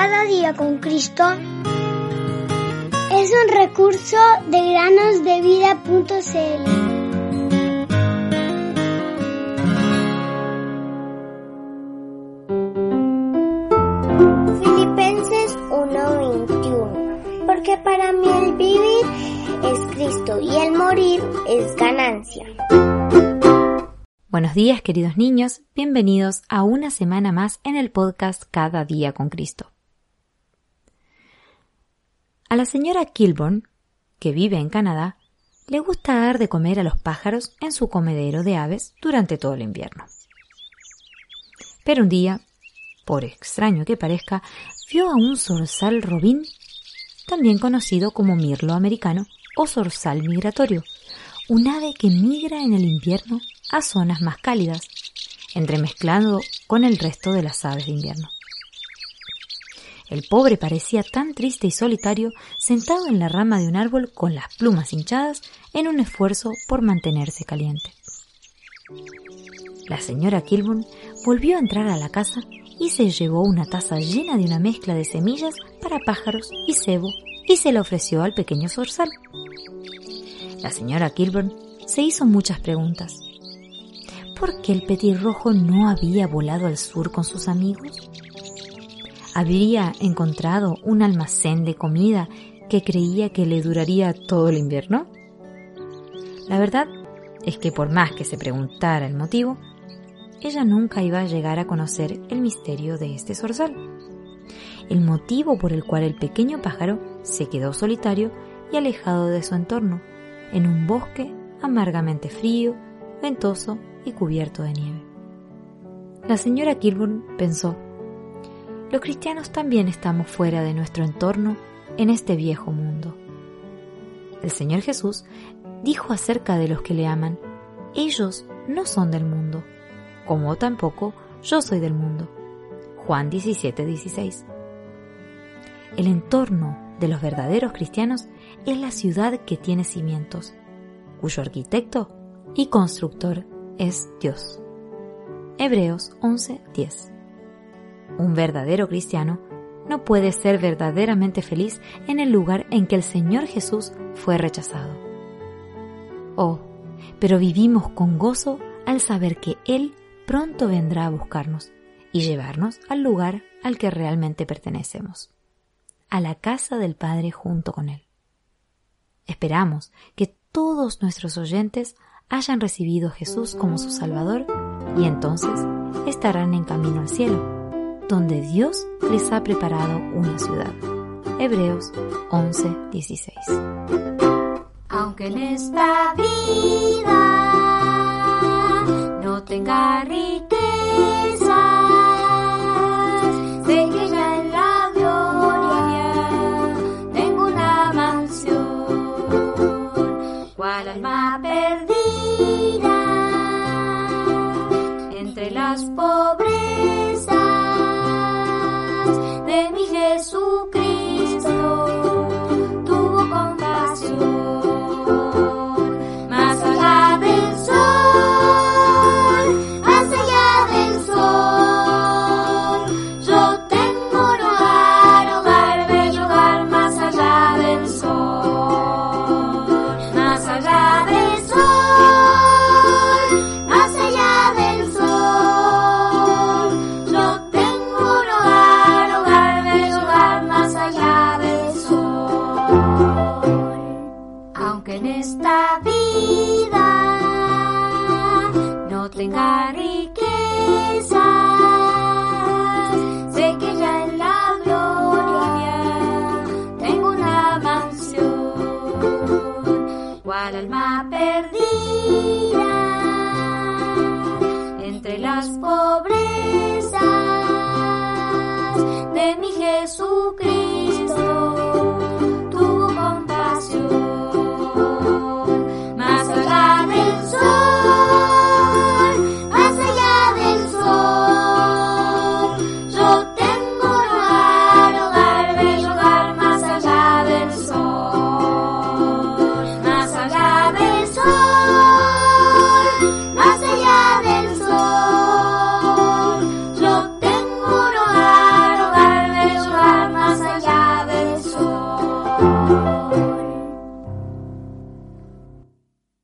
Cada día con Cristo es un recurso de granosdevida.cl. Filipenses 1:21 Porque para mí el vivir es Cristo y el morir es ganancia. Buenos días queridos niños, bienvenidos a una semana más en el podcast Cada día con Cristo. A la señora Kilburn, que vive en Canadá, le gusta dar de comer a los pájaros en su comedero de aves durante todo el invierno. Pero un día, por extraño que parezca, vio a un zorzal robín, también conocido como mirlo americano o zorzal migratorio, un ave que migra en el invierno a zonas más cálidas, entremezclando con el resto de las aves de invierno. El pobre parecía tan triste y solitario sentado en la rama de un árbol con las plumas hinchadas en un esfuerzo por mantenerse caliente. La señora Kilburn volvió a entrar a la casa y se llevó una taza llena de una mezcla de semillas para pájaros y cebo y se la ofreció al pequeño zorzal. La señora Kilburn se hizo muchas preguntas. ¿Por qué el petirrojo no había volado al sur con sus amigos? ¿Habría encontrado un almacén de comida que creía que le duraría todo el invierno? La verdad es que por más que se preguntara el motivo, ella nunca iba a llegar a conocer el misterio de este zorzal. El motivo por el cual el pequeño pájaro se quedó solitario y alejado de su entorno, en un bosque amargamente frío, ventoso y cubierto de nieve. La señora Kilburn pensó, los cristianos también estamos fuera de nuestro entorno en este viejo mundo. El Señor Jesús dijo acerca de los que le aman, ellos no son del mundo, como tampoco yo soy del mundo. Juan 17, 16. El entorno de los verdaderos cristianos es la ciudad que tiene cimientos, cuyo arquitecto y constructor es Dios. Hebreos 11:10 Un verdadero cristiano no puede ser verdaderamente feliz en el lugar en que el Señor Jesús fue rechazado. Oh, pero vivimos con gozo al saber que Él pronto vendrá a buscarnos y llevarnos al lugar al que realmente pertenecemos a la casa del Padre junto con Él. Esperamos que todos nuestros oyentes hayan recibido a Jesús como su Salvador y entonces estarán en camino al cielo, donde Dios les ha preparado una ciudad. Hebreos 11:16 Aunque en esta vida no tenga alma perdida entre las pobres de mi Jesús. tenga riquezas. Sé que ya en la gloria tengo una mansión. Cual alma perdida.